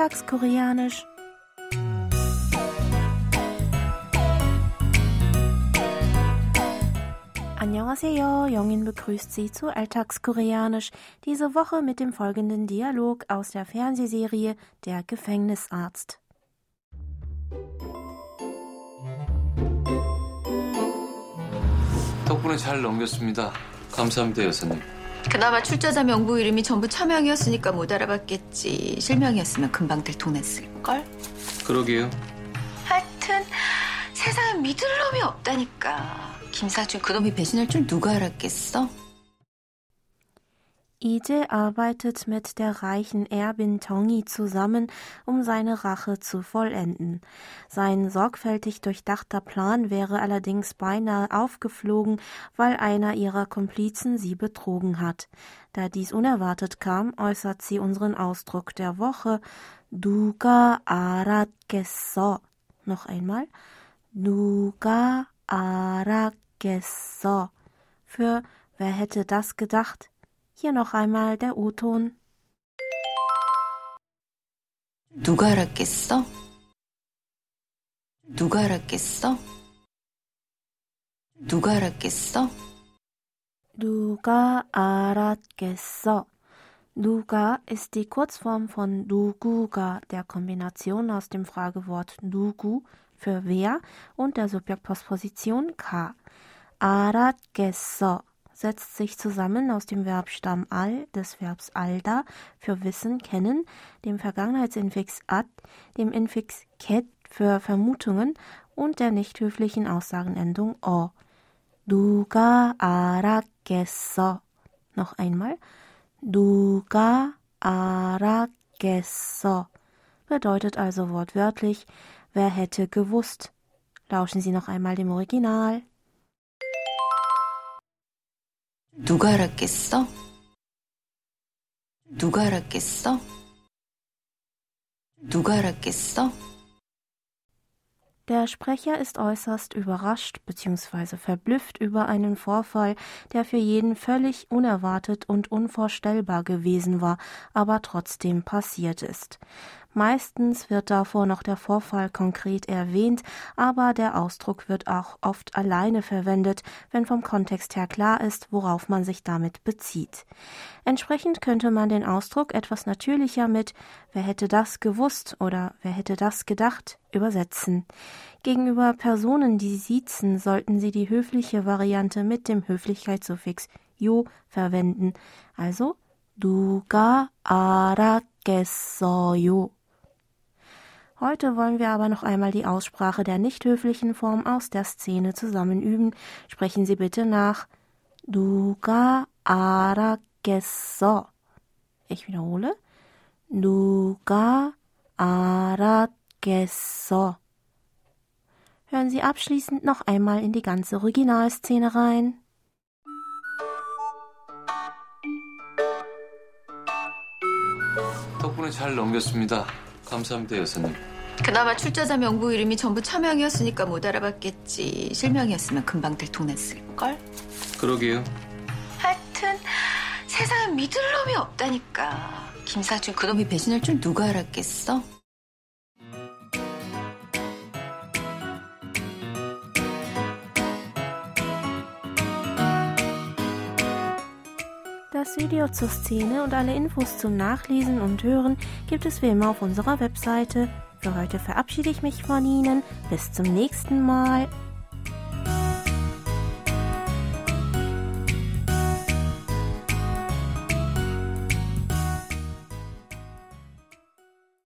Alltagskoreanisch. Annyeonghaseyo, Jongin begrüßt Sie zu Alltagskoreanisch, diese Woche mit dem folgenden Dialog aus der Fernsehserie Der Gefängnisarzt. 덕분에 잘 넘겼습니다. 감사합니다, 여사님. 그나마 출자자 명부 이름이 전부 차명이었으니까 못 알아봤겠지. 실명이었으면 금방 들통났을걸? 그러게요. 하여튼 세상에 믿을 놈이 없다니까. 김상준 그놈이 배신할 줄 누가 알았겠어? Ije arbeitet mit der reichen Erbin Tongi zusammen, um seine Rache zu vollenden. Sein sorgfältig durchdachter Plan wäre allerdings beinahe aufgeflogen, weil einer ihrer Komplizen sie betrogen hat. Da dies unerwartet kam, äußert sie unseren Ausdruck der Woche Duga aratgesso. Noch einmal. Duga aratgesso. Für wer hätte das gedacht? Hier noch einmal der O-Ton. 누가 알았겠어? 누가 알았겠어? 누가 알았겠어? Duga aratgesso. Duga ist die Kurzform von Duguga, der Kombination aus dem Fragewort Dugu für wer und der Subjektpostposition ka. Aratgesso setzt sich zusammen aus dem Verbstamm al, des Verbs alda für Wissen, kennen, dem Vergangenheitsinfix ad, dem Infix ket für Vermutungen und der nicht höflichen Aussagenendung o. Duga aragesso. Noch einmal. Duga aragesso. Bedeutet also wortwörtlich, wer hätte gewusst. Lauschen Sie noch einmal dem Original. 누가 알았겠어? 누가 알았겠어? 누가 알았겠어? Der Sprecher ist äußerst überrascht bzw. verblüfft über einen Vorfall, der für jeden völlig unerwartet und unvorstellbar gewesen war, aber trotzdem passiert ist. Meistens wird davor noch der Vorfall konkret erwähnt, aber der Ausdruck wird auch oft alleine verwendet, wenn vom Kontext her klar ist, worauf man sich damit bezieht. Entsprechend könnte man den Ausdruck etwas natürlicher mit Wer hätte das gewusst oder Wer hätte das gedacht übersetzen. Gegenüber Personen, die siezen, sollten sie die höfliche Variante mit dem Höflichkeitssuffix yo verwenden. Also, du ga arakesoyo. Heute wollen wir aber noch einmal die Aussprache der nicht höflichen Form aus der Szene zusammen üben. Sprechen Sie bitte nach. 누가 알았겠어. Ich wiederhole. 누가 알았겠어. Hören Sie abschließend noch einmal in die ganze Originalszene rein. 덕분에 잘 넘겼습니다. 감사합니다, 여사님. 그나마 출자자 명부 이름이 전부 차명이었으니까 못 알아봤겠지. 실명이었으면 금방 들통났을걸? 그러게요. 하여튼 세상에 믿을 놈이 없다니까. 김상준 그놈이 배신할 줄 누가 알았겠어? Das Video zur Szene und alle Infos zum Nachlesen und Hören gibt es wie immer auf unserer Webseite. Für heute verabschiede ich mich von Ihnen. Bis zum nächsten Mal.